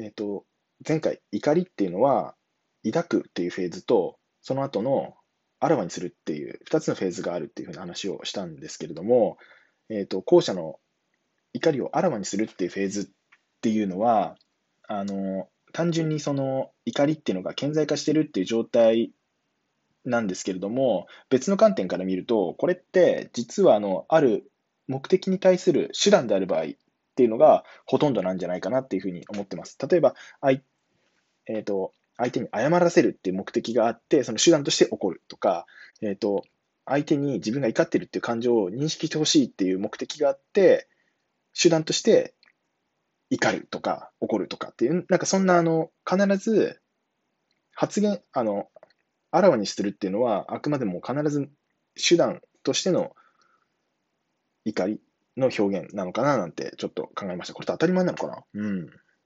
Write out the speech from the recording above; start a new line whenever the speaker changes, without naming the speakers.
えっ、と、前回、怒りっていうのは、抱くっていうフェーズと、その後のあらわにするっていう2つのフェーズがあるっていうふうな話をしたんですけれども、えっ、と、後者の怒りをあらわにするっていうフェーズっていうのは、あの、単純にその怒りっていうのが顕在化してるっていう状態なんですけれども、別の観点から見ると、これって実はあの、ある目的に対する手段である場合ていうのがほとんどなんじゃないかなっていうふうに思ってます。例えば、あいえーと、相手に謝らせるっていう目的があって、その手段として起こるとか、えーと、相手に自分が怒ってるっていう感情を認識してほしいっていう目的があって、手段として怒るとか怒るとかっていう、なんかそんなあの、必ず発言、あの、あらわにするっていうのは、あくまでも必ず手段としての怒りの表現なのかななんてちょっと考えました。これって当たり前なのかな？うん。